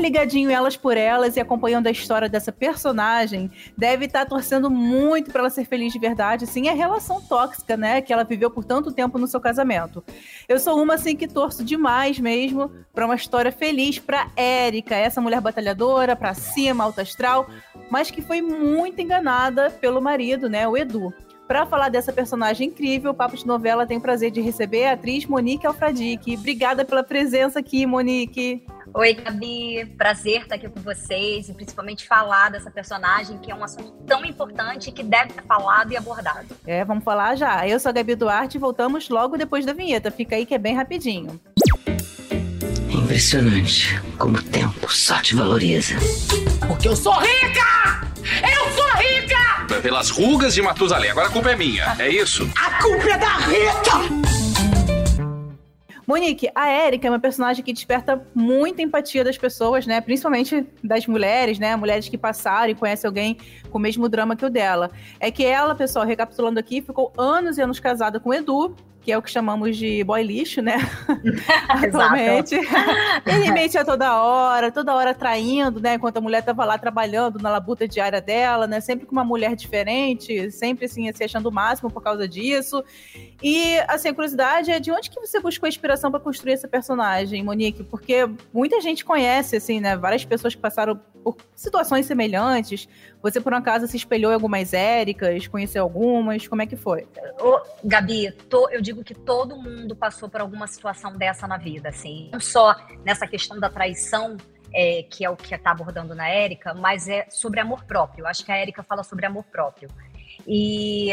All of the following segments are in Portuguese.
Ligadinho elas por elas e acompanhando a história dessa personagem deve estar tá torcendo muito para ela ser feliz de verdade, assim, a relação tóxica, né, que ela viveu por tanto tempo no seu casamento. Eu sou uma assim que torço demais mesmo para uma história feliz para Érica, essa mulher batalhadora, para cima, alta astral, mas que foi muito enganada pelo marido, né, o Edu. Para falar dessa personagem incrível, o Papo de Novela tem o prazer de receber a atriz Monique Alfradique. Obrigada pela presença aqui, Monique. Oi, Gabi. Prazer estar aqui com vocês e principalmente falar dessa personagem que é um assunto tão importante que deve ser falado e abordado. É, vamos falar já. Eu sou a Gabi Duarte e voltamos logo depois da vinheta. Fica aí que é bem rapidinho. Impressionante como o tempo só te valoriza. Porque eu sou rica! Eu sou rica! Pelas rugas de Matusalém. Agora a culpa é minha, é isso? A culpa é da Rita! Monique, a Erika é uma personagem que desperta muita empatia das pessoas, né? Principalmente das mulheres, né? Mulheres que passaram e conhecem alguém com o mesmo drama que o dela. É que ela, pessoal, recapitulando aqui, ficou anos e anos casada com o Edu, que é o que chamamos de boy lixo, né? Atualmente. Ele mentia toda hora, toda hora traindo, né? Enquanto a mulher estava lá trabalhando na labuta diária dela, né? Sempre com uma mulher diferente, sempre assim, se achando o máximo por causa disso. E, assim, a curiosidade é de onde que você buscou a inspiração para construir essa personagem, Monique? Porque muita gente conhece, assim, né? Várias pessoas que passaram por situações semelhantes. Você, por um acaso, se espelhou em algumas Éricas, conheceu algumas? Como é que foi? Ô, Gabi, tô, eu digo que todo mundo passou por alguma situação dessa na vida, assim. Não só nessa questão da traição, é, que é o que está abordando na Érica, mas é sobre amor próprio. Acho que a Érica fala sobre amor próprio. E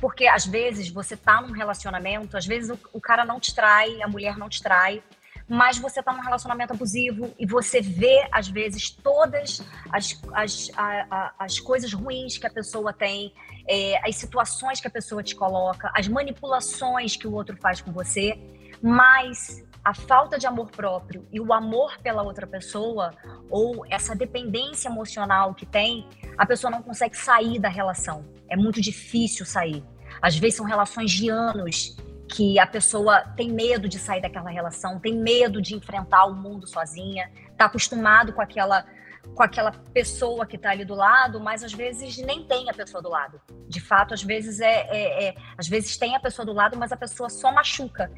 porque às vezes você tá num relacionamento, às vezes o, o cara não te trai, a mulher não te trai, mas você tá num relacionamento abusivo e você vê, às vezes, todas as, as, a, a, as coisas ruins que a pessoa tem, é, as situações que a pessoa te coloca, as manipulações que o outro faz com você, mas a falta de amor próprio e o amor pela outra pessoa, ou essa dependência emocional que tem, a pessoa não consegue sair da relação. É muito difícil sair. Às vezes são relações de anos que a pessoa tem medo de sair daquela relação, tem medo de enfrentar o mundo sozinha, está acostumado com aquela com aquela pessoa que está ali do lado, mas às vezes nem tem a pessoa do lado. De fato, às vezes é, é, é às vezes tem a pessoa do lado, mas a pessoa só machuca.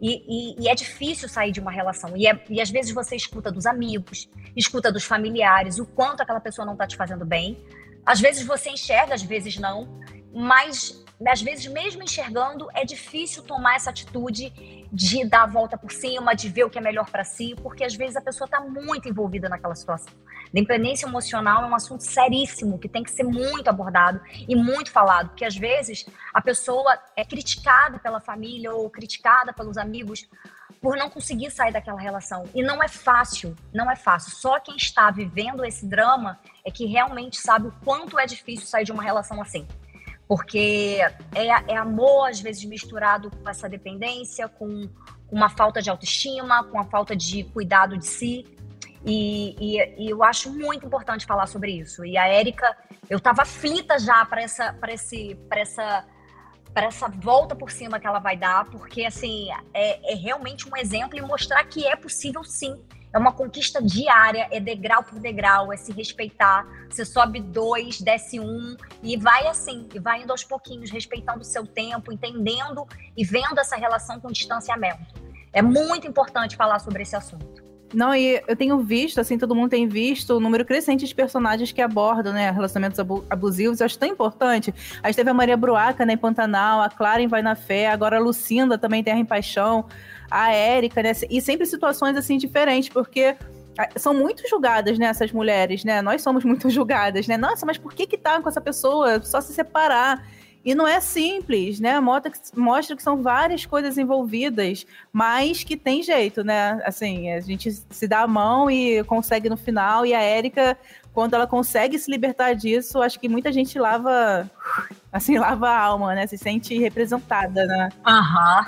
E, e, e é difícil sair de uma relação. E, é, e às vezes você escuta dos amigos, escuta dos familiares, o quanto aquela pessoa não está te fazendo bem. Às vezes você enxerga, às vezes não, mas às vezes, mesmo enxergando, é difícil tomar essa atitude de dar a volta por cima, de ver o que é melhor para si, porque às vezes a pessoa está muito envolvida naquela situação. Dependência emocional é um assunto seríssimo que tem que ser muito abordado e muito falado, porque às vezes a pessoa é criticada pela família ou criticada pelos amigos por não conseguir sair daquela relação. E não é fácil, não é fácil. Só quem está vivendo esse drama é que realmente sabe o quanto é difícil sair de uma relação assim porque é, é amor, às vezes, misturado com essa dependência, com uma falta de autoestima, com a falta de cuidado de si. E, e, e eu acho muito importante falar sobre isso. E a Érica, eu estava aflita já para essa, para esse, para essa, para essa volta por cima que ela vai dar, porque assim é, é realmente um exemplo e mostrar que é possível sim é uma conquista diária, é degrau por degrau, é se respeitar. Você sobe dois, desce um e vai assim, e vai indo aos pouquinhos, respeitando o seu tempo, entendendo e vendo essa relação com distanciamento. É muito importante falar sobre esse assunto. Não, e eu tenho visto, assim, todo mundo tem visto o número crescente de personagens que abordam, né, relacionamentos abusivos. Eu acho tão importante. A gente teve a Maria Bruaca, né, em Pantanal, a Clara em Vai na Fé, agora a Lucinda também, Terra em Paixão a Érica, né? E sempre situações assim diferentes, porque ah, são muito julgadas, né, essas mulheres, né? Nós somos muito julgadas, né? Nossa, mas por que que tá com essa pessoa? Só se separar. E não é simples, né? Mostra que são várias coisas envolvidas, mas que tem jeito, né? Assim, a gente se dá a mão e consegue no final. E a Érica quando ela consegue se libertar disso, acho que muita gente lava assim, lava a alma, né? Se sente representada, né?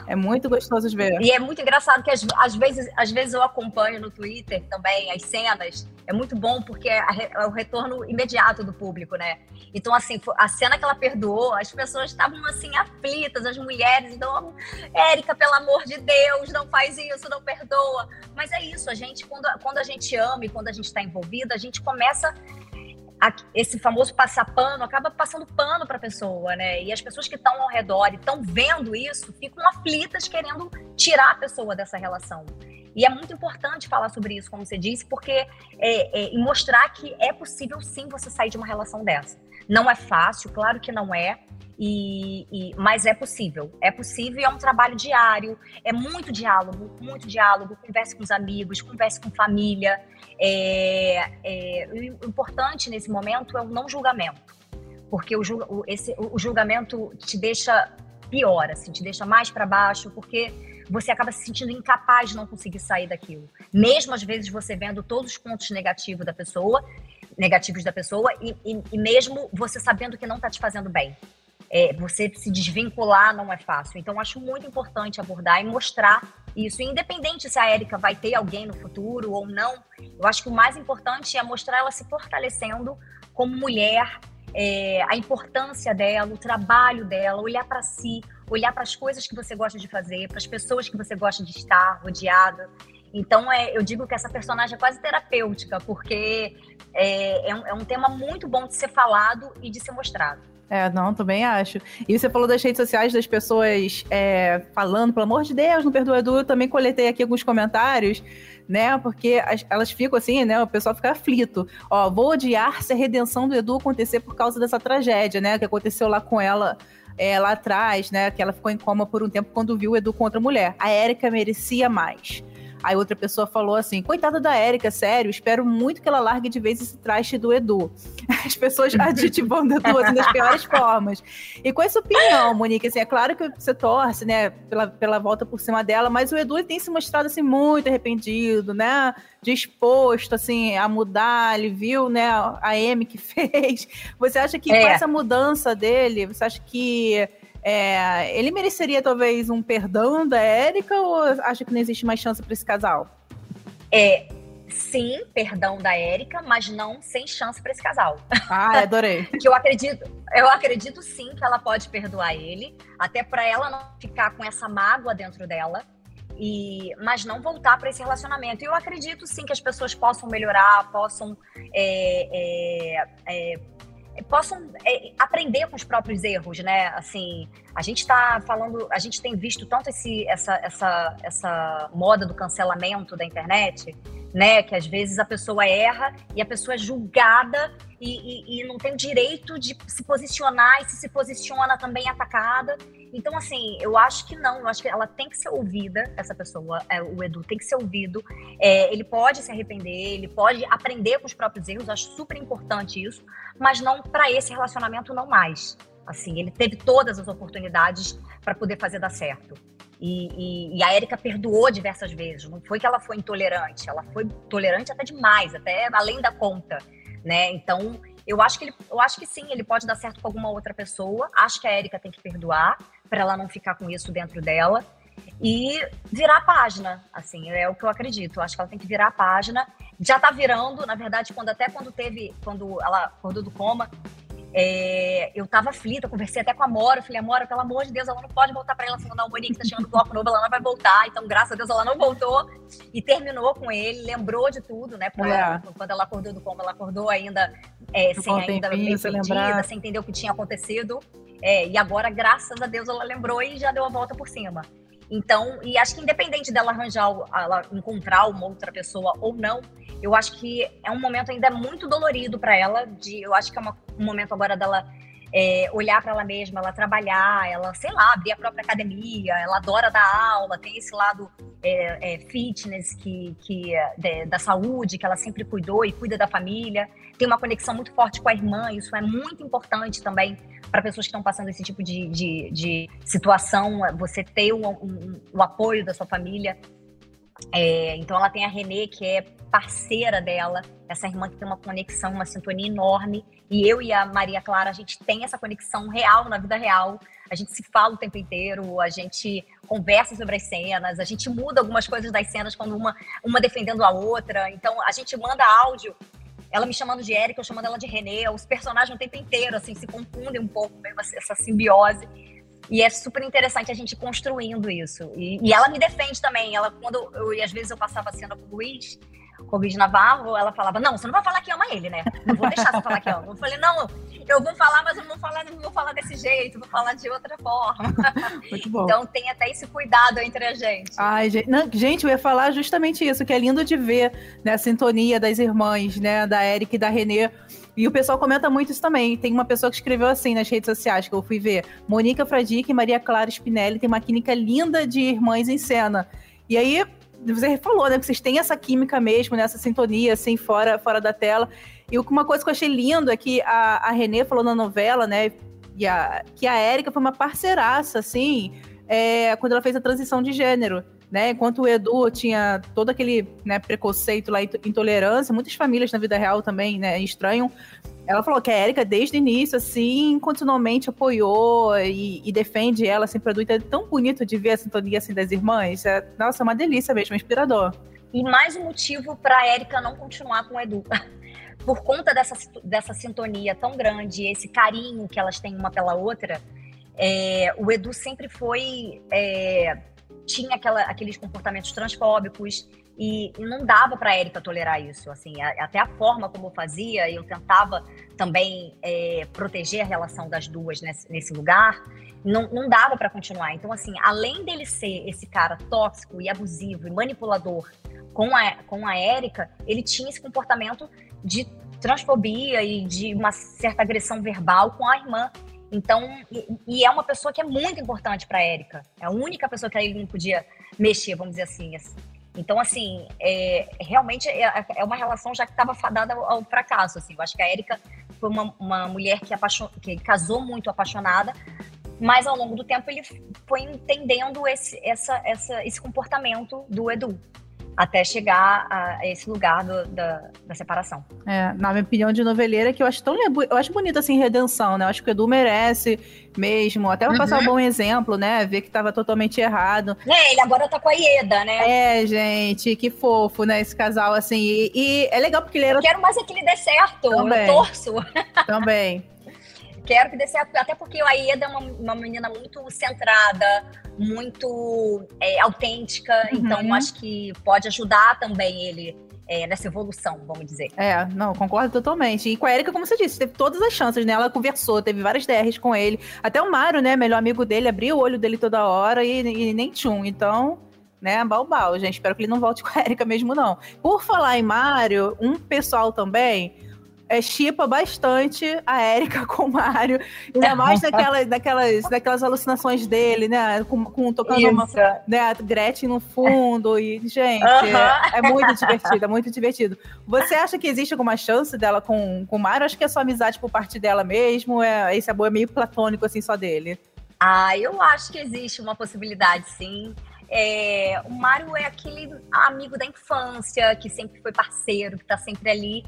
É muito gostoso de ver. E é muito engraçado que às, às, vezes, às vezes eu acompanho no Twitter também as cenas. É muito bom porque é, é o retorno imediato do público, né? Então, assim, a cena que ela perdoou, as pessoas estavam assim, aflitas, as mulheres. Então, Érica, pelo amor de Deus, não faz isso, não perdoa. Mas é isso, a gente, quando, quando a gente ama e quando a gente está envolvida, a gente começa esse famoso passar pano acaba passando pano para a pessoa, né? E as pessoas que estão ao redor e estão vendo isso ficam aflitas querendo tirar a pessoa dessa relação. E é muito importante falar sobre isso, como você disse, porque é, é, mostrar que é possível sim você sair de uma relação dessa. Não é fácil, claro que não é. E, e, mas é possível, é possível e é um trabalho diário, é muito diálogo, muito diálogo, converse com os amigos, converse com família. É, é, o importante nesse momento é o não julgamento, porque o, o, esse, o julgamento te deixa pior, assim, te deixa mais para baixo, porque você acaba se sentindo incapaz de não conseguir sair daquilo. Mesmo às vezes você vendo todos os pontos negativos da pessoa, negativos da pessoa, e, e, e mesmo você sabendo que não está te fazendo bem é, você se desvincular não é fácil. Então, acho muito importante abordar e mostrar isso. Independente se a Érica vai ter alguém no futuro ou não, eu acho que o mais importante é mostrar ela se fortalecendo como mulher, é, a importância dela, o trabalho dela, olhar para si, olhar para as coisas que você gosta de fazer, para as pessoas que você gosta de estar rodeada. Então, é, eu digo que essa personagem é quase terapêutica, porque é, é, um, é um tema muito bom de ser falado e de ser mostrado. É, não, também acho. E você falou das redes sociais das pessoas é, falando, pelo amor de Deus, não perdoa Edu. Eu também coletei aqui alguns comentários, né? Porque as, elas ficam assim, né? O pessoal fica aflito. Ó, vou odiar se a redenção do Edu acontecer por causa dessa tragédia, né? Que aconteceu lá com ela. É, lá atrás, né, que ela ficou em coma por um tempo quando viu o Edu contra a mulher. A Érica merecia mais. Aí outra pessoa falou assim: coitada da Érica, sério, espero muito que ela largue de vez esse traste do Edu. As pessoas aditivando o Edu assim, das piores formas. E com essa opinião, Monique, assim, é claro que você torce, né, pela, pela volta por cima dela, mas o Edu tem se mostrado assim muito arrependido, né? Disposto assim a mudar, ele viu, né, a M que fez. Você acha que é. com essa mudança dele, você acha que é, ele mereceria talvez um perdão da Érica ou acha que não existe mais chance para esse casal? É, sim, perdão da Érica, mas não sem chance para esse casal. Ah, adorei. que eu acredito, eu acredito sim que ela pode perdoar ele, até para ela não ficar com essa mágoa dentro dela. E, mas não voltar para esse relacionamento. E eu acredito sim que as pessoas possam melhorar, possam é, é, é, possam é, aprender com os próprios erros, né? Assim, a gente está falando, a gente tem visto tanto esse, essa, essa, essa moda do cancelamento da internet, né? Que às vezes a pessoa erra e a pessoa é julgada e, e, e não tem o direito de se posicionar e se se posiciona também atacada. Então, assim, eu acho que não, eu acho que ela tem que ser ouvida, essa pessoa, é, o Edu tem que ser ouvido. É, ele pode se arrepender, ele pode aprender com os próprios erros, acho super importante isso, mas não para esse relacionamento, não mais. Assim, ele teve todas as oportunidades para poder fazer dar certo. E, e, e a Érica perdoou diversas vezes. Não foi que ela foi intolerante, ela foi tolerante até demais, até além da conta, né? Então, eu acho que ele, eu acho que sim, ele pode dar certo com alguma outra pessoa. Acho que a Érica tem que perdoar para ela não ficar com isso dentro dela e virar a página, assim, é o que eu acredito. Eu acho que ela tem que virar a página. Já tá virando, na verdade, quando até quando teve, quando ela acordou do coma, é, eu tava aflita, conversei até com a Mora, falei, Mora, pelo amor de Deus, ela não pode voltar para ela, falou, não, Monique, tá chegando bloco novo, ela não vai voltar, então, graças a Deus, ela não voltou, e terminou com ele, lembrou de tudo, né, é. ela, quando ela acordou do coma, ela acordou ainda, é, sem ainda meio perdida, sem entender o que tinha acontecido, é, e agora, graças a Deus, ela lembrou e já deu a volta por cima. Então, e acho que independente dela arranjar, ela encontrar uma outra pessoa ou não, eu acho que é um momento ainda muito dolorido para ela. De, eu acho que é uma, um momento agora dela é, olhar para ela mesma, ela trabalhar, ela, sei lá, abrir a própria academia, ela adora dar aula, tem esse lado é, é, fitness que, que é, da saúde que ela sempre cuidou e cuida da família, tem uma conexão muito forte com a irmã, isso é muito importante também para pessoas que estão passando esse tipo de, de, de situação, você ter o, um, o apoio da sua família. É, então ela tem a Renê, que é parceira dela, essa irmã que tem uma conexão, uma sintonia enorme. E eu e a Maria Clara, a gente tem essa conexão real na vida real. A gente se fala o tempo inteiro, a gente conversa sobre as cenas, a gente muda algumas coisas das cenas quando uma, uma defendendo a outra. Então a gente manda áudio, ela me chamando de Erika, eu chamando ela de Renê. Os personagens o tempo inteiro assim se confundem um pouco, essa simbiose. E é super interessante a gente construindo isso. E, e ela me defende também. Ela, quando eu, e às vezes eu passava a cena com o Luiz, com o Luiz Navarro, ela falava: Não, você não vai falar que ama ele, né? Não vou deixar você falar que ama. Eu falei: Não, eu vou falar, mas eu não vou falar, não vou falar desse jeito, vou falar de outra forma. Muito bom. Então tem até esse cuidado entre a gente. Ai, gente, não, gente, eu ia falar justamente isso, que é lindo de ver, né? A sintonia das irmãs, né? Da Erika e da Renê e o pessoal comenta muito isso também. Tem uma pessoa que escreveu assim nas redes sociais, que eu fui ver. Mônica Fradique e Maria Clara Spinelli tem uma química linda de irmãs em cena. E aí, você falou, né? Que vocês têm essa química mesmo, né, essa sintonia, assim, fora, fora da tela. E uma coisa que eu achei lindo é que a, a Renê falou na novela, né? E a, que a Érica foi uma parceiraça, assim, é, quando ela fez a transição de gênero né? Enquanto o Edu tinha todo aquele né, preconceito lá, intolerância, muitas famílias na vida real também, né, estranham. Ela falou que a Erika, desde o início, assim, continuamente apoiou e, e defende ela sempre adulta. É tão bonito de ver a sintonia assim das irmãs. É, nossa, é uma delícia mesmo, é inspirador. E mais um motivo para a Erika não continuar com o Edu. Por conta dessa, dessa sintonia tão grande, esse carinho que elas têm uma pela outra, é, o Edu sempre foi é, tinha aquela, aqueles comportamentos transfóbicos e não dava para a Érica tolerar isso. Assim, até a forma como eu fazia, eu tentava também é, proteger a relação das duas nesse, nesse lugar, não, não dava para continuar. Então, assim, além dele ser esse cara tóxico e abusivo e manipulador com a, com a Érica, ele tinha esse comportamento de transfobia e de uma certa agressão verbal com a irmã. Então, e, e, é uma pessoa que é muito importante para Érica. É a única pessoa que ele não podia mexer, vamos dizer assim. Então, assim, é, realmente é, é, uma relação já que estava fadada ao, ao, fracasso. Assim. Eu acho que a Érica foi uma, uma mulher que, apaixon, que casou muito apaixonada, mas ao longo do tempo ele foi entendendo esse, essa, essa, esse comportamento do Edu até chegar a esse lugar do, da, da, separação. É, na minha opinião de noveleira, que eu acho tão eu acho bonito assim redenção, né? Eu acho que o Edu merece mesmo, até pra uhum. passar um bom exemplo, né? Ver que tava totalmente errado. É, ele agora tá com a Ieda, né? É, gente, que fofo, né? Esse casal, assim. E, e é legal porque ele era. Eu quero mais é que ele dê certo. Também. Eu torço. Também. Quero que dê certo, até porque a Ieda é uma, uma menina muito centrada, muito é, autêntica, uhum. então acho que pode ajudar também ele é, nessa evolução, vamos dizer. É, não, concordo totalmente. E com a Erika, como você disse, teve todas as chances, né? Ela conversou, teve várias DRs com ele. Até o Mário, né, melhor amigo dele, abriu o olho dele toda hora e, e nem tchum. Então, né, balbal, gente. Espero que ele não volte com a Erika mesmo, não. Por falar em Mário, um pessoal também é, chipa bastante a Érica com o Mário. Ainda mais daquelas, daquelas, daquelas alucinações dele, né? Com, com tocando Isso. uma né, a Gretchen no fundo. E, gente, é, é, muito divertido, é muito divertido. Você acha que existe alguma chance dela com, com o Mário? Acho que é só amizade por parte dela mesmo. É, esse amor é meio platônico, assim, só dele. Ah, eu acho que existe uma possibilidade, sim. É, o Mário é aquele amigo da infância, que sempre foi parceiro, que tá sempre ali.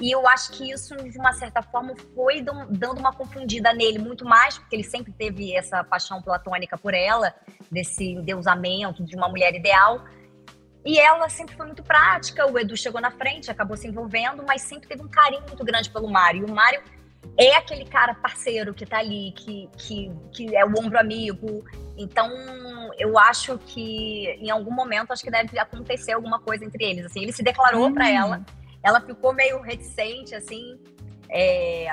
E eu acho que isso, de uma certa forma, foi dando uma confundida nele, muito mais, porque ele sempre teve essa paixão platônica por ela, desse deusamento de uma mulher ideal. E ela sempre foi muito prática. O Edu chegou na frente, acabou se envolvendo, mas sempre teve um carinho muito grande pelo Mário. E o Mário é aquele cara parceiro que tá ali, que, que, que é o ombro amigo. Então, eu acho que em algum momento acho que deve acontecer alguma coisa entre eles. Assim, ele se declarou hum. para ela ela ficou meio reticente, assim. É,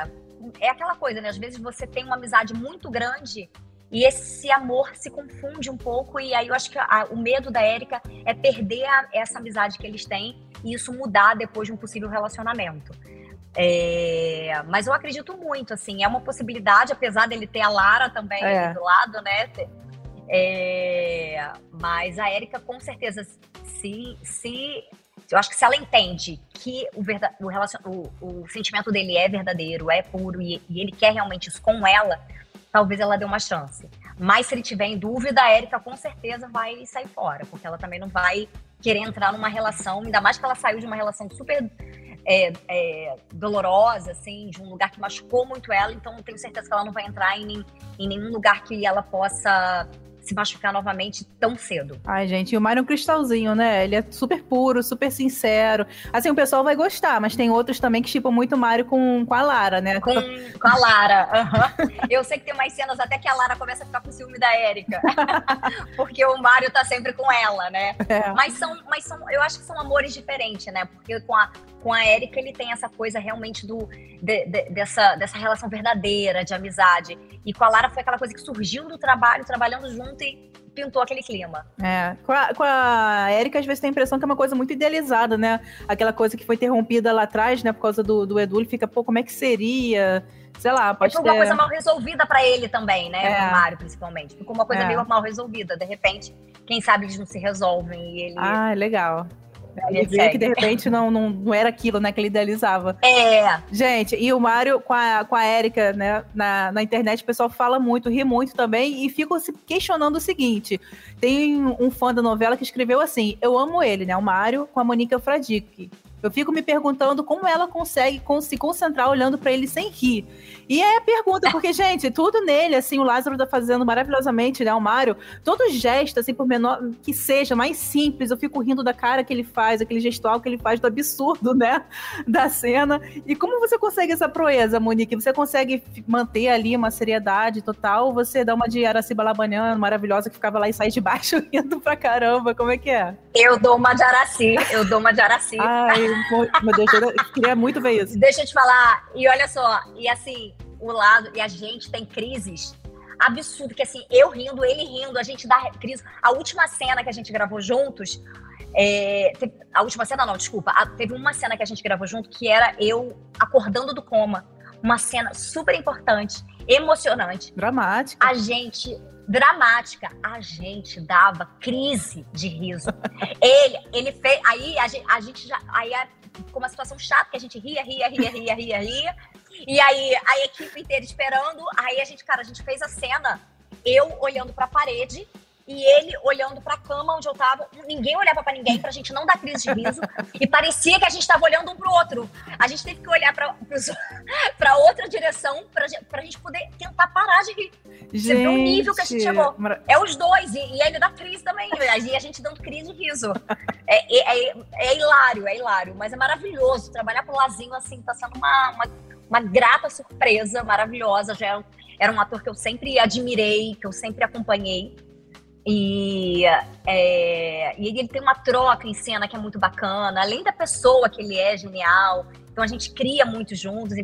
é aquela coisa, né? Às vezes você tem uma amizade muito grande e esse amor se confunde um pouco. E aí eu acho que a, o medo da Érica é perder a, essa amizade que eles têm e isso mudar depois de um possível relacionamento. É, mas eu acredito muito, assim, é uma possibilidade, apesar dele ter a Lara também é. do lado, né? É, mas a Érica, com certeza, se, se eu acho que se ela entende que o, verdade, o, relacion, o, o sentimento dele é verdadeiro, é puro e, e, ele quer realmente isso com ela, talvez ela dê uma chance. Mas se ele tiver em dúvida, a Erika com certeza vai sair fora, porque ela também não vai querer entrar numa relação, ainda mais que ela saiu de uma relação super é, é, dolorosa, assim, de um lugar que machucou muito ela, então tenho certeza que ela não vai entrar em, em nenhum lugar que ela possa se machucar novamente tão cedo. Ai, gente, e o Mário é um cristalzinho, né? Ele é super puro, super sincero. Assim, o pessoal vai gostar, mas tem outros também que chipam muito o Mário com, com a Lara, né? Com, com a Lara. Uhum. Eu sei que tem umas cenas até que a Lara começa a ficar com ciúme da Érica. Porque o Mário tá sempre com ela, né? É. Mas, são, mas são, eu acho que são amores diferentes, né? Porque com a, com a Érica ele tem essa coisa realmente do, de, de, dessa, dessa relação verdadeira, de amizade. E com a Lara foi aquela coisa que surgiu do trabalho, trabalhando junto e pintou aquele clima. É, com a, com a Erika, às vezes tem a impressão que é uma coisa muito idealizada, né? Aquela coisa que foi interrompida lá atrás, né, por causa do, do Edu, ele fica, pô, como é que seria? Sei lá, pode Ficou ter... uma coisa mal resolvida para ele também, né? É. O Mário, principalmente. Ficou uma coisa é. meio mal resolvida. De repente, quem sabe eles não se resolvem e ele... Ah, legal. Ele vê que de repente não, não, não era aquilo, né, que ele idealizava. É. Gente, e o Mário com a, com a Erika, né, na, na internet, o pessoal fala muito, ri muito também, e ficam se questionando o seguinte: tem um fã da novela que escreveu assim: Eu amo ele, né? O Mário com a Monica Fradique. Eu fico me perguntando como ela consegue se concentrar olhando para ele sem rir. E é a pergunta, porque, gente, tudo nele, assim, o Lázaro tá fazendo maravilhosamente, né? O Mário, todo gesto, assim, por menor que seja, mais simples, eu fico rindo da cara que ele faz, aquele gestual que ele faz, do absurdo, né? Da cena. E como você consegue essa proeza, Monique? Você consegue manter ali uma seriedade total? Você dá uma de Araciba Labanian maravilhosa que ficava lá e sai de baixo rindo pra caramba? Como é que é? Eu dou uma de Araci, eu dou uma de Araci. Ai, meu Deus, eu queria muito ver isso. Deixa eu te falar, e olha só, e assim, o lado, e a gente tem crises absurdo, que assim, eu rindo, ele rindo, a gente dá crise. A última cena que a gente gravou juntos, é, teve, a última cena não, desculpa, a, teve uma cena que a gente gravou junto que era eu acordando do coma. Uma cena super importante, emocionante. Dramática. A gente dramática. A gente dava crise de riso. ele, ele fez. Aí a gente, a gente já. Aí ficou uma situação chata que a gente ria, ria, ria, ria, ria, ria. E aí a equipe inteira esperando. Aí a gente, cara, a gente fez a cena, eu olhando para a parede e ele olhando para a cama onde eu tava. Ninguém olhava para ninguém pra gente não dar crise de riso. e parecia que a gente tava olhando um pro outro. A gente teve que olhar para outra direção pra, pra gente poder tentar parar de rir. Gente, Você vê o nível que a gente chegou. É os dois. E, e ele dá crise também. E a gente dando crise de riso. É, é, é, é, hilário, é hilário. Mas é maravilhoso. Trabalhar com o Lazinho, assim, tá sendo uma, uma, uma grata surpresa, maravilhosa. Já era, era um ator que eu sempre admirei, que eu sempre acompanhei. E, é, e ele tem uma troca em cena que é muito bacana, além da pessoa que ele é genial. Então a gente cria muito juntos,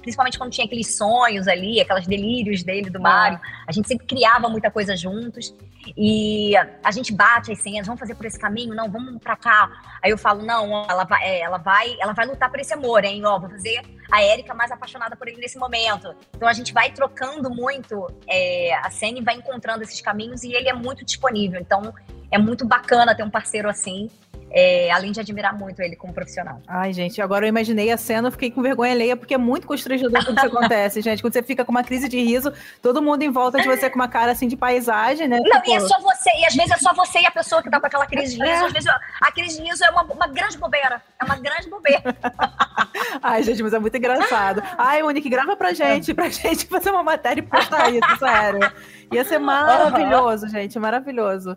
principalmente quando tinha aqueles sonhos ali, aqueles delírios dele, do Mário. A gente sempre criava muita coisa juntos. E a gente bate as senhas, vamos fazer por esse caminho? Não, vamos pra cá. Aí eu falo, não, ela vai, é, ela vai, ela vai lutar por esse amor, hein? Ó, vou fazer a Érica mais apaixonada por ele nesse momento. Então a gente vai trocando muito é, a cena e vai encontrando esses caminhos e ele é muito disponível. Então é muito bacana ter um parceiro assim. É, além de admirar muito ele como profissional. Ai, gente, agora eu imaginei a cena, eu fiquei com vergonha alheia, porque é muito constrangedor quando isso acontece, gente. Quando você fica com uma crise de riso, todo mundo em volta de você com uma cara assim de paisagem, né? Não, tipo... e é só você, e às vezes é só você e a pessoa que tá com aquela crise de riso. É. Às vezes a crise de riso é uma, uma grande bobeira. É uma grande bobeira. Ai, gente, mas é muito engraçado. Ai, Monique, grava pra gente, pra gente fazer uma matéria e postar isso, sério. Ia ser maravilhoso, uhum. gente, maravilhoso.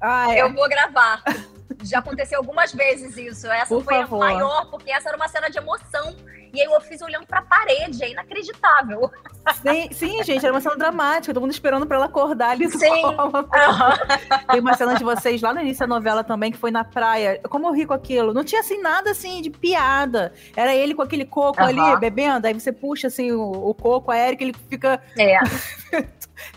Ah, é. Eu vou gravar. Já aconteceu algumas vezes isso. Essa Por foi favor. a maior, porque essa era uma cena de emoção. E aí eu fiz olhando pra parede, é inacreditável. Sim, sim, gente, era uma cena dramática, todo mundo esperando pra ela acordar ali do Sim. coma. Tem uma cena de vocês lá no início da novela também, que foi na praia. Como eu ri com aquilo? Não tinha assim nada assim de piada. Era ele com aquele coco Aham. ali, bebendo, aí você puxa assim o, o coco, a Erika, ele fica É.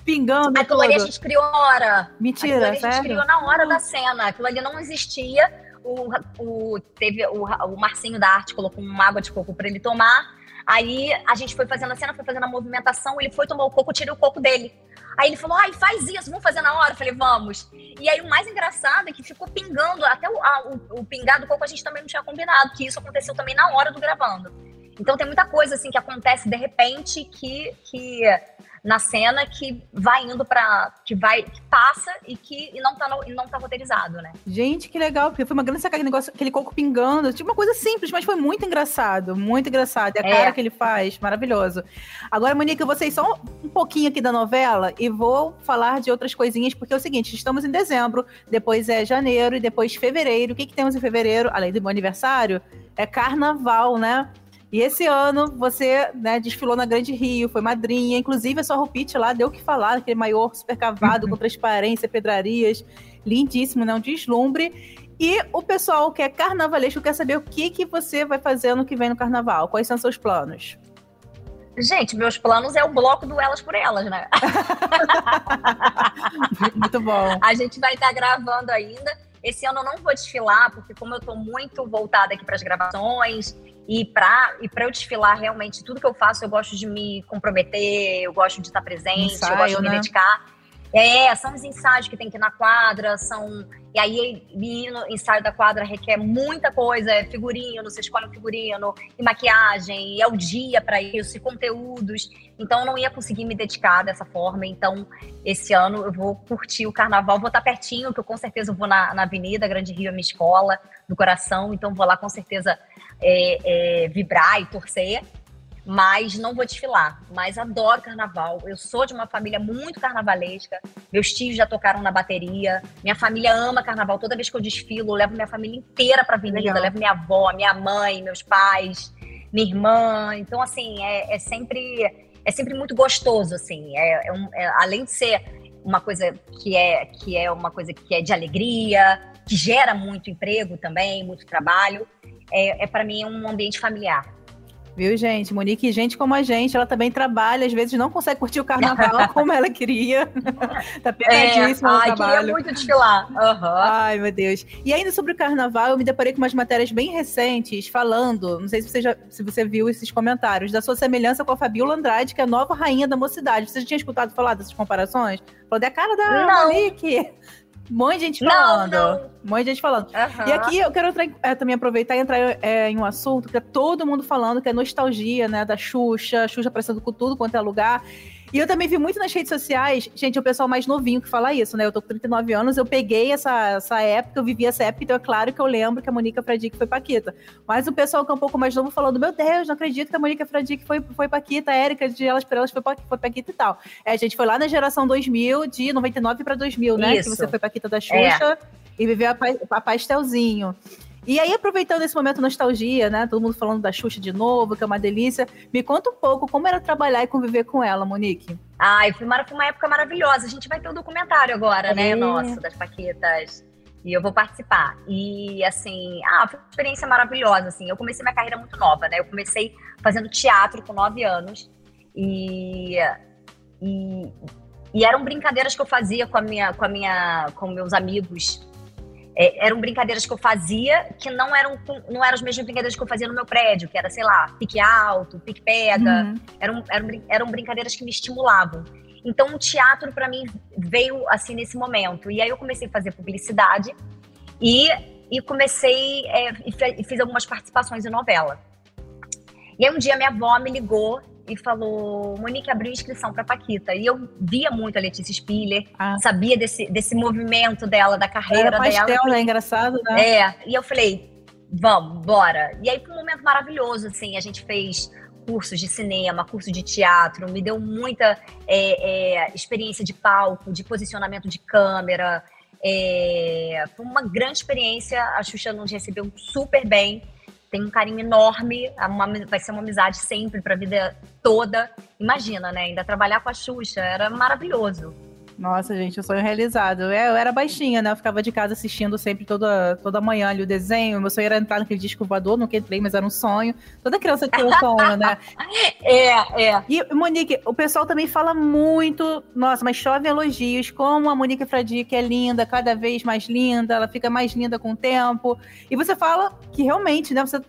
pingando. Aquilo ali a todo. gente criou na hora. Aquilo Mentira, ali a gente sério? criou na hora da cena. Aquilo ali não existia. O, o, teve o, o Marcinho da Arte colocou uma água de coco pra ele tomar. Aí a gente foi fazendo a cena, foi fazendo a movimentação, ele foi tomar o coco, tirei o coco dele. Aí ele falou, ai, faz isso, vamos fazer na hora. Eu falei, vamos. E aí o mais engraçado é que ficou pingando, até o, a- o, o pingar do coco a gente também não tinha combinado, que isso aconteceu também na hora do gravando. Então tem muita coisa assim que acontece de repente que, que na cena que vai indo pra. que vai, que passa e que e não, tá no- e não tá roteirizado, né? Gente, que legal, porque foi uma grande sacada, negócio, aquele coco pingando. Tipo uma coisa simples, mas foi muito engraçado, muito engraçado. E a É. cara que ele faz, maravilhoso. Agora, Monique, vocês só um pouquinho aqui da novela e vou falar de outras coisinhas, porque é o seguinte: estamos em dezembro, depois é janeiro e depois fevereiro. O que, que temos em fevereiro, além do meu aniversário? É carnaval, né? E esse ano você né, desfilou na Grande Rio, foi madrinha, inclusive a sua roupite lá deu o que falar, aquele maior super cavado com transparência, pedrarias, lindíssimo, né? Um deslumbre. E o pessoal que é carnavalesco quer saber o que, que você vai fazer no que vem no carnaval. Quais são seus planos? Gente, meus planos é o bloco do Elas por Elas, né? Muito bom. A gente vai estar gravando ainda. Esse ano eu não vou desfilar, porque como eu tô muito voltada aqui para as gravações e para e para eu desfilar realmente tudo que eu faço, eu gosto de me comprometer, eu gosto de estar presente, Ensaio, eu gosto de me né? dedicar. É, são os ensaios que tem que ir na quadra, são. E aí, ir no ensaio da quadra requer muita coisa, é figurino, você escolhe um figurino, e maquiagem, e é o dia para isso, e conteúdos. Então, eu não ia conseguir me dedicar dessa forma. Então, esse ano eu vou curtir o carnaval, vou estar pertinho, que eu com certeza vou na, na Avenida Grande Rio, é minha escola do coração, então vou lá com certeza é, é, vibrar e torcer. Mas não vou desfilar. Mas adoro carnaval. Eu sou de uma família muito carnavalesca. Meus tios já tocaram na bateria. Minha família ama carnaval. Toda vez que eu desfilo, eu levo minha família inteira pra avenida. Legal. Levo minha avó, minha mãe, meus pais, minha irmã. Então, assim, é, é sempre é sempre muito gostoso, assim. É, é um- é- além de ser uma coisa que é, que é uma coisa que é de alegria, que gera muito emprego também, muito trabalho, é, é para mim um ambiente familiar. Viu, gente? Monique, gente como a gente, ela também trabalha, às vezes não consegue curtir o carnaval como ela queria. tá pegadíssima no É, ai, queria trabalho. muito desfilar. Aham. Ai, meu Deus. E ainda sobre o carnaval, eu me deparei com umas matérias bem recentes falando, não sei se você, já, se você viu esses comentários, da sua semelhança com a Fabiola Andrade, que é a nova rainha da mocidade. Você já tinha escutado falar dessas comparações? Falou, é a cara da Não. Monique. Um monte de gente falando. não. Um monte de gente falando. Aham. E aqui eu quero entrar é, também aproveitar e entrar é, em um assunto que é todo mundo falando, que é nostalgia, né? Da Xuxa, Xuxa aparecendo com tudo quanto é lugar. E eu também vi muito nas redes sociais, gente, o pessoal mais novinho que fala isso, né? Eu tô com 39 anos, eu peguei essa, essa época, eu vivi essa época, então é claro que eu lembro que a Monica Fradique foi Paquita. Mas o pessoal que é um pouco mais novo falando, meu Deus, não acredito que a Monica Fradique foi, foi Paquita, a Érica de Elas por Elas foi, foi Paquita e tal. É, a gente foi lá na geração 2000, de 99 pra 2000, né? Que Isso. você foi Paquita da Xuxa e viveu a, a pastelzinho. E aí, aproveitando esse momento nostalgia, né? Todo mundo falando da Xuxa de novo, que é uma delícia. Me conta um pouco como era trabalhar e conviver com ela, Monique. Ai, foi uma, foi uma época maravilhosa. A gente vai ter um documentário agora, né? É. Nosso, das Paquitas. E eu vou participar. E, assim, ah, foi uma experiência maravilhosa, assim. Eu comecei minha carreira muito nova, né? Eu comecei fazendo teatro com nove anos. E... E, e eram brincadeiras que eu fazia com a minha, com a minha, com meus amigos. É, eram brincadeiras que eu fazia que não eram, não eram as mesmas brincadeiras que eu fazia no meu prédio, que era, sei lá, pique alto, pique pega. Uhum. Eram, eram, eram brincadeiras que me estimulavam. Então, o teatro, para mim, veio assim nesse momento. E aí, eu comecei a fazer publicidade e, e comecei é, e e fiz algumas participações em novela. E aí, um dia, minha avó me ligou e falou: Monique abriu inscrição para Paquita. E eu via muito a Letícia Spiller, Ah. sabia desse, desse movimento dela, da carreira Era pastel, dela. né? Engraçado, né? É, e eu falei, vamos, bora. E aí foi um momento maravilhoso, assim, a gente fez cursos de cinema, curso de teatro, me deu muita é, é, experiência de palco, de posicionamento de câmera. É, foi uma grande experiência, a Xuxa nos recebeu super bem. Tenho um carinho enorme, uma, vai ser uma amizade sempre para a vida toda. Imagina, né? Ainda trabalhar com a Xuxa, era maravilhoso. Nossa, gente, o sonho realizado. Eu, eu era baixinha, né? Eu ficava de casa assistindo sempre toda, toda manhã ali o desenho. Meu sonho era entrar naquele disco voador, nunca entrei, mas era um sonho. Toda criança tinha um sonho, né? É, é. E, Monique, o pessoal também fala muito, nossa, mas chove elogios, como a Monique Fradique é linda, cada vez mais linda, ela fica mais linda com o tempo. E você fala que realmente, né, você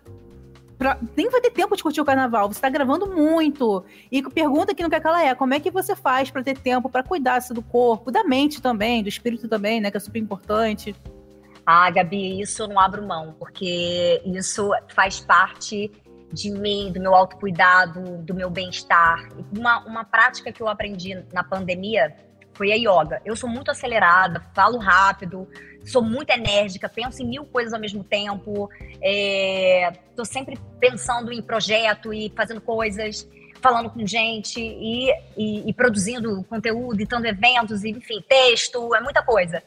pra, nem vai ter tempo de curtir o carnaval. Você está gravando muito. E pergunta não quer que ela é: como é que você faz para ter tempo para cuidar do corpo, da mente também, do espírito também, né? Que é super importante. Ah, Gabi, isso eu não abro mão, porque isso faz parte de mim, do meu autocuidado, do meu bem-estar. Uma, uma prática que eu aprendi na pandemia foi a yoga. Eu sou muito acelerada, falo rápido, sou muito enérgica, penso em mil coisas ao mesmo tempo, estou é, sempre pensando em projeto e fazendo coisas, falando com gente e, e, e produzindo conteúdo, editando eventos, enfim, texto, é muita coisa.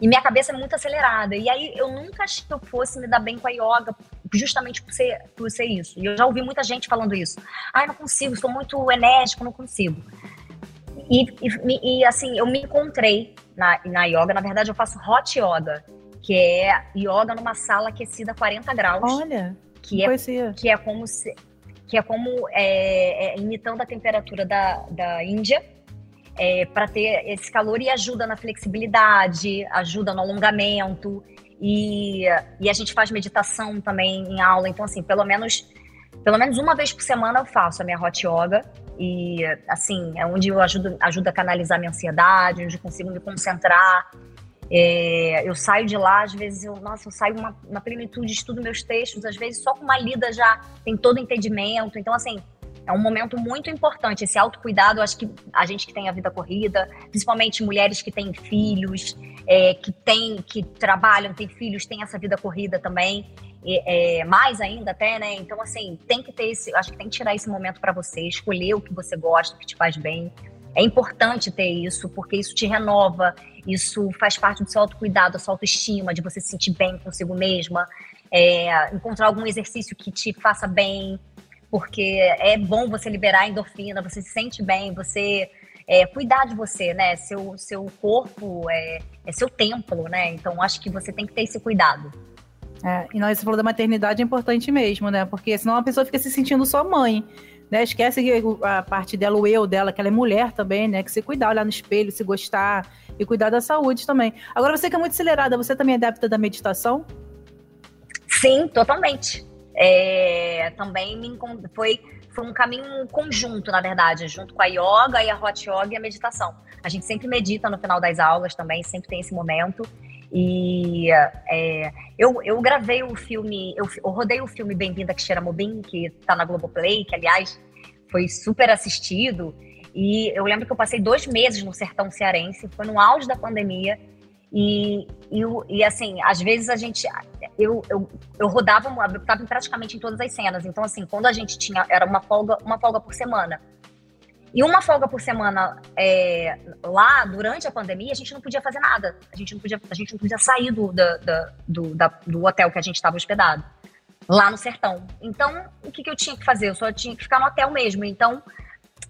E minha cabeça é muito acelerada. E aí eu nunca achei que eu fosse me dar bem com a yoga, justamente por ser, por ser isso. E eu já ouvi muita gente falando isso. Ai, ah, não consigo, sou muito enérgico, não consigo. E, e, e, assim, eu me encontrei na, na yoga. Na verdade, eu faço hot yoga, que é yoga numa sala aquecida a 40 graus. Olha, que é, que é como se, que é como é, é, imitando a temperatura da, da Índia. É, para ter esse calor e ajuda na flexibilidade, ajuda no alongamento e, e a gente faz meditação também em aula. Então, assim, pelo menos pelo menos uma vez por semana eu faço a minha hot yoga e, assim, é onde eu ajudo, ajudo a canalizar minha ansiedade, onde eu consigo me concentrar. É, eu saio de lá, às vezes, eu, nossa, eu saio uma, uma plenitude, estudo meus textos, às vezes só com uma lida já tem todo o entendimento. Então, assim, é um momento muito importante. Esse autocuidado, acho que a gente que tem a vida corrida, principalmente mulheres que têm filhos, é, que, tem, que trabalham, têm filhos, têm essa vida corrida também é, mais ainda até, né? Então, assim, tem que ter esse, acho que tem que tirar esse momento para você, escolher o que você gosta, o que te faz bem. É importante ter isso, porque isso te renova, isso faz parte do seu autocuidado, da sua autoestima, de você se sentir bem consigo mesma, é, encontrar algum exercício que te faça bem, porque é bom você liberar endorfina, você se sente bem, você é, cuidar de você, né? Seu, seu corpo é, é seu templo, né? Então acho que você tem que ter esse cuidado. É, e nós falou da maternidade é importante mesmo, né? Porque senão a pessoa fica se sentindo só mãe. Né? Esquece a parte dela, o eu dela, que ela é mulher também, né? Que se cuidar, olhar no espelho, se gostar e cuidar da saúde também. Agora, você que é muito acelerada, você também é adapta da meditação? Sim, totalmente. É, também me foi, foi um caminho conjunto, na verdade, junto com a yoga e a hot yoga e a meditação. A gente sempre medita no final das aulas também, sempre tem esse momento. E é, eu, eu gravei o filme, eu, eu rodei o filme Bem-vinda Kishira Mobin, que tá na Globoplay, que aliás foi super assistido. E eu lembro que eu passei dois meses no sertão cearense, foi no auge da pandemia. E, e, e assim, às vezes a gente. Eu, eu, eu rodava, eu estava praticamente em todas as cenas. Então, assim, quando a gente tinha. Era uma folga, uma folga por semana. E uma folga por semana é, lá, durante a pandemia, a gente não podia fazer nada. A gente não podia, a gente não podia sair do, da, da, do, da, do hotel que a gente estava hospedado, lá no sertão. Então, o que, que eu tinha que fazer? Eu só tinha que ficar no hotel mesmo. Então,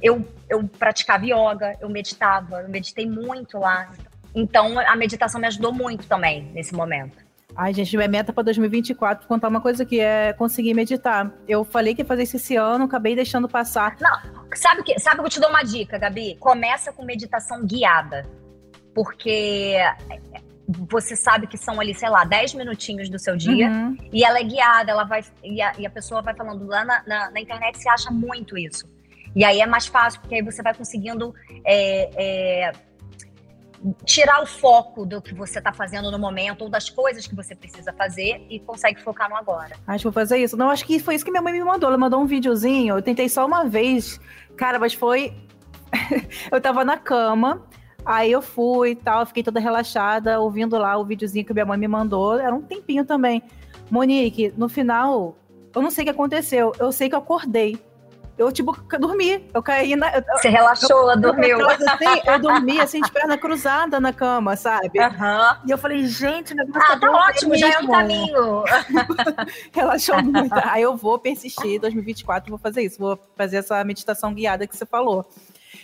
eu, eu praticava yoga, eu meditava, eu meditei muito lá. Então, a meditação me ajudou muito também nesse momento. Ai, gente, minha meta para 2024, contar uma coisa que é conseguir meditar. Eu falei que ia fazer isso esse ano, acabei deixando passar. Não, sabe o que? Sabe que eu te dou uma dica, Gabi? Começa com meditação guiada. Porque você sabe que são ali, sei lá, 10 minutinhos do seu dia, uhum. e ela é guiada, ela vai. E a, e a pessoa vai falando lá na, na, na, internet, você acha muito isso. E aí é mais fácil, porque aí você vai conseguindo. É, é, tirar o foco do que você está fazendo no momento ou das coisas que você precisa fazer e consegue focar no agora. Acho que vou fazer isso. Não, acho que foi isso que minha mãe me mandou. Ela mandou um videozinho. Eu tentei só uma vez. Cara, mas foi. eu tava na cama. Aí eu fui e tal, fiquei toda relaxada, ouvindo lá o videozinho que minha mãe me mandou. Era um tempinho também. Monique, no final, eu não sei o que aconteceu. Eu sei que eu acordei. Eu, tipo, dormi. Eu caí na. Você relaxou, eu, dormiu. Eu, assim, eu dormi, assim, de perna cruzada na cama, sabe? Uhum. E eu falei, gente, o negócio Ah, tá ótimo, já é um caminho. Relaxou muito. Aí eu vou persistir, 2024, vou fazer isso. Vou fazer essa meditação guiada que você falou.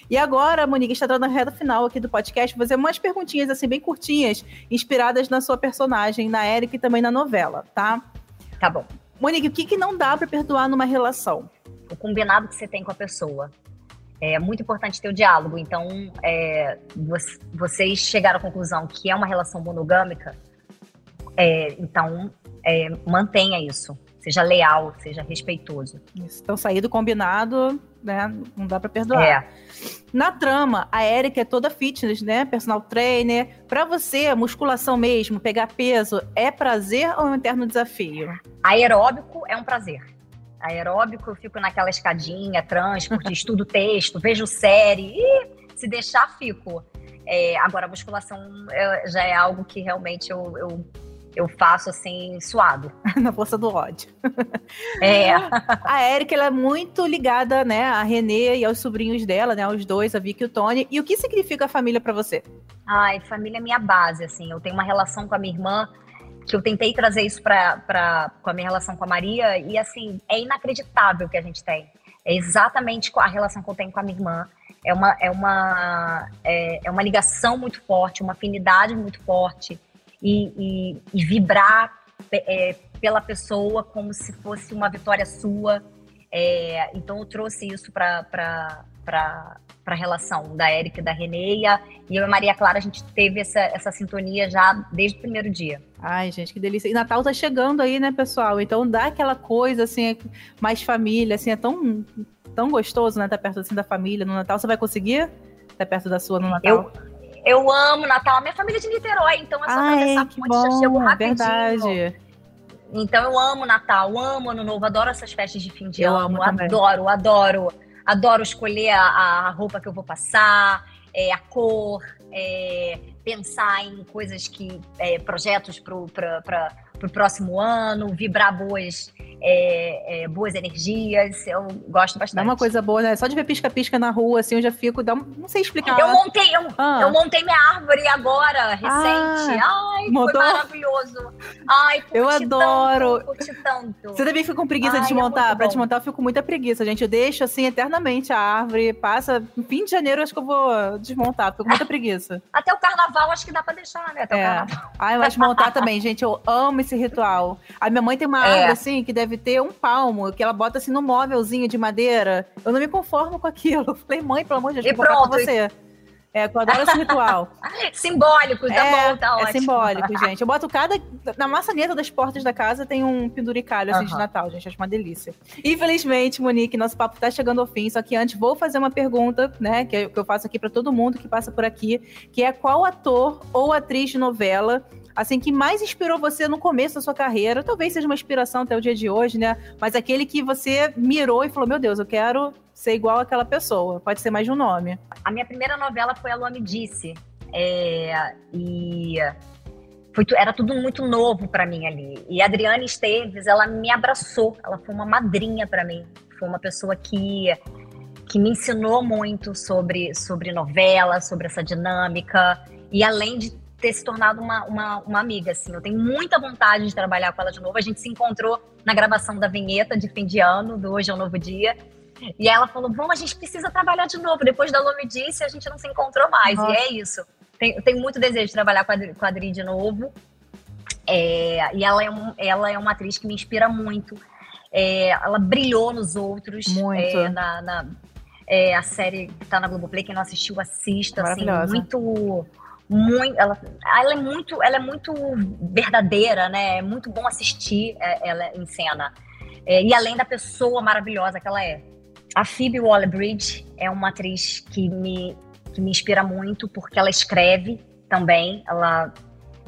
E agora, Monique, está dando a reta final aqui do podcast. Vou fazer umas perguntinhas, assim, bem curtinhas, inspiradas na sua personagem, na Erika e também na novela, tá? Tá bom. Monique, o que, que não dá para perdoar numa relação? O combinado que você tem com a pessoa. É muito importante ter o diálogo. Então, é, vocês chegaram à conclusão que é uma relação monogâmica, é, então é, mantenha isso. Seja leal, seja respeitoso. Isso. Então, sair do combinado, né? Não dá para perdoar. É. Na trama, a Erika é toda fitness, né? Personal trainer. Para você, musculação mesmo, pegar peso, é prazer ou é um eterno desafio? Aeróbico é um prazer. Aeróbico, eu fico naquela escadinha, transporte, estudo texto, vejo série e se deixar, fico. É, agora, a musculação é, já é algo que realmente eu, eu eu faço assim, suado. Na força do ódio. É. a Erika, ela é muito ligada, né, a Renê e aos sobrinhos dela, né, aos dois, a Vicky e o Tony. E o que significa a família para você? Ai, família é minha base, assim. Eu tenho uma relação com a minha irmã que eu tentei trazer isso para com a minha relação com a Maria e assim, é inacreditável o que a gente tem. É exatamente a relação que eu tenho com a minha irmã. É uma, é uma, é, é uma ligação muito forte, uma afinidade muito forte e, e, e vibrar é, pela pessoa como se fosse uma vitória sua. É, então eu trouxe isso para a relação da Érica e da Renê e, eu e a Maria Clara a gente teve essa, essa sintonia já desde o primeiro dia. Ai, gente, que delícia. E Natal tá chegando aí, né, pessoal? Então dá aquela coisa assim, mais família, assim, é tão, tão gostoso, né, estar tá perto assim da família no Natal. Você vai conseguir estar tá perto da sua no Natal? Eu, eu amo Natal. A minha família é de Niterói, então é só Ai, atravessar a ponte, bom, já chego rapidinho. Verdade. Então eu amo Natal, amo Ano Novo, adoro essas festas de fim de eu ano, adoro, adoro. Adoro escolher a, a, roupa que eu vou passar, é, a cor, é, pensar em coisas que. É, projetos para para o próximo ano, vibrar boas, é, é, boas energias. Eu gosto bastante. Dá uma coisa boa, né? Só de ver pisca-pisca na rua, assim, eu já fico. Dá um, não sei explicar. Eu montei, eu, ah. eu montei minha árvore agora, recente. Ah, Ai, montou? foi maravilhoso. Ai, eu adoro. Tanto, curti tanto. Você também fica com preguiça Ai, de desmontar? É pra desmontar, eu fico com muita preguiça, gente. Eu deixo assim eternamente a árvore, passa. No fim de janeiro, acho que eu vou desmontar, fico com muita preguiça. Até o carnaval, acho que dá pra deixar, né? Até é. o carnaval. Ai, mas desmontar também, gente. Eu amo esse ritual. A minha mãe tem uma é. árvore assim que deve ter um palmo, que ela bota assim no móvelzinho de madeira. Eu não me conformo com aquilo. Eu falei, mãe, pelo amor de Deus, e pronto. com você. É, eu adoro esse ritual. simbólico, tá é, bom, tá ótimo. É simbólico, gente. Eu boto cada. Na maçaneta das portas da casa tem um penduricalho assim, de Natal, gente. Acho uma delícia. Infelizmente, Monique, nosso papo tá chegando ao fim. Só que antes vou fazer uma pergunta, né? Que eu faço aqui para todo mundo que passa por aqui, que é qual ator ou atriz de novela assim, que mais inspirou você no começo da sua carreira? Talvez seja uma inspiração até o dia de hoje, né? Mas aquele que você mirou e falou: meu Deus, eu quero ser igual àquela pessoa. Pode ser mais de um nome. A minha primeira novela foi A Lua Me Disse. É, e foi, era tudo muito novo para mim ali. E a Adriane Esteves, ela me abraçou, ela foi uma madrinha para mim. Foi uma pessoa que que me ensinou muito sobre sobre novela, sobre essa dinâmica. E além de ter se tornado uma, uma, uma, amiga, assim. Eu tenho muita vontade de trabalhar com ela de novo. A gente se encontrou na gravação da vinheta de fim de ano, do Hoje é um Novo Dia. E ela falou, vamos, a gente precisa trabalhar de novo. Depois da Lu me disse, a gente não se encontrou mais. Uhum. E é isso. Tenho, tenho muito desejo de trabalhar com a, com a Adri de novo. É, e ela é, um, ela é uma atriz que me inspira muito. É, ela brilhou nos outros. Muito. É, na, na é, a série que tá na Globoplay, quem não assistiu, assista. Assim, muito muito, ela, ela é muito, ela é muito verdadeira, né? É muito bom assistir é, ela em cena. É, e além da pessoa maravilhosa que ela é. A Phoebe Waller-Bridge é uma atriz que me, que me inspira muito porque ela escreve também. Ela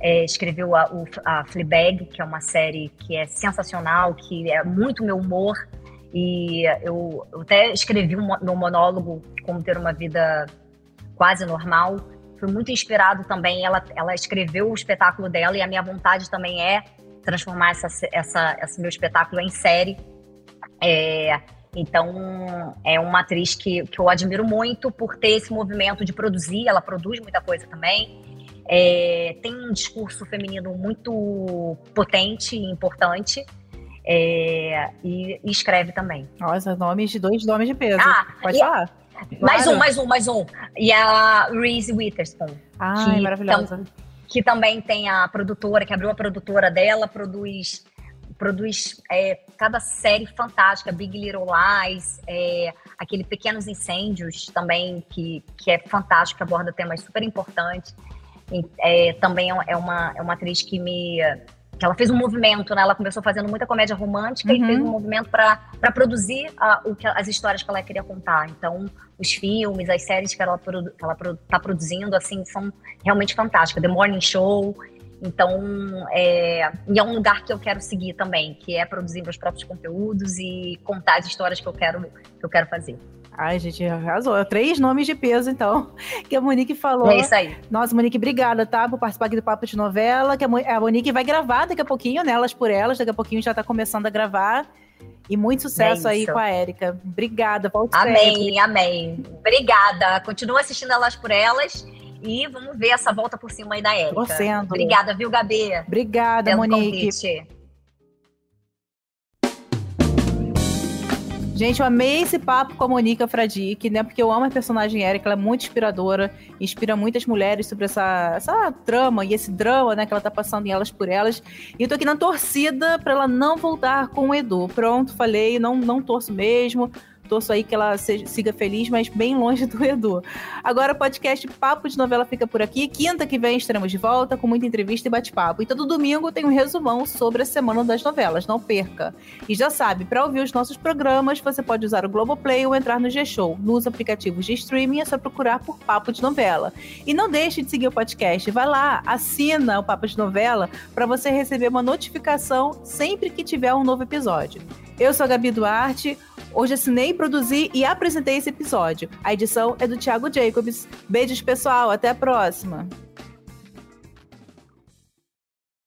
é, escreveu a, o, a Fleabag, que é uma série que é sensacional, que é muito meu humor. E eu, eu até escrevi um, no monólogo Como Ter Uma Vida Quase Normal, foi muito inspirado também. Ela, ela escreveu o espetáculo dela e a minha vontade também é transformar essa, essa, esse meu espetáculo em série. É, Então, é uma atriz que, que eu admiro muito por ter esse movimento de produzir, ela produz muita coisa também. É, tem um discurso feminino muito potente e importante. É, e, e, escreve também. Nossa, nomes de dois nomes de peso. Ah, Pode falar. Mais claro. um, mais um, mais um. E a Reese Witherspoon. Ai, que maravilhosa. Tam, que também tem a produtora, que abriu a produtora dela, produz produz é, cada série fantástica, Big Little Lies, é, aquele Pequenos Incêndios também, que, que é fantástico, que aborda temas super importantes. E, é, também é uma, é uma atriz que me que ela fez um movimento, né? Ela começou fazendo muita comédia romântica uhum. e fez um movimento para produzir a, o que, as histórias que ela queria contar. Então, os filmes, as séries que ela está produzindo, assim, são realmente fantásticas. The Morning Show. Então, é, e é um lugar que eu quero seguir também, que é produzir meus próprios conteúdos e contar as histórias que eu quero, que eu quero fazer. Ai, gente, arrasou. Três nomes de peso, então, que a Monique falou. É isso aí. Nossa, Monique, obrigada, tá? Por participar aqui do Papo de Novela. Que a Monique vai gravar daqui a pouquinho, nelas né? por elas. Daqui a pouquinho já tá começando a gravar. E muito sucesso é aí com a Érica. Obrigada, volte Amém, sempre. amém. Obrigada. Continua assistindo elas por elas. E vamos ver essa volta por cima aí da Érica. Torcendo. Obrigada, viu, Gabi? Obrigada, Monique. Convite. Gente, eu amei esse papo com a Monica Fradique, né? Porque eu amo a personagem Erika, ela é muito inspiradora, inspira muitas mulheres sobre essa, essa trama e esse drama, né, que ela tá passando em elas por elas. E eu tô aqui na torcida para ela não voltar com o Edu. Pronto, falei, não, não torço mesmo torço aí que ela seja, siga feliz, mas bem longe do Edu. Agora o podcast Papo de Novela fica por aqui. Quinta que vem estaremos de volta com muita entrevista e bate-papo. E todo domingo tem um resumão sobre a semana das novelas, não perca. E já sabe, para ouvir os nossos programas, você pode usar o Globoplay ou entrar no G-Show. Nos aplicativos de streaming é só procurar por Papo de Novela. E não deixe de seguir o podcast. Vai lá, assina o Papo de Novela para você receber uma notificação sempre que tiver um novo episódio. Eu sou a Gabi Duarte. Hoje assinei, produzi e apresentei esse episódio. A edição é do Thiago Jacobs. Beijos, pessoal. Até a próxima.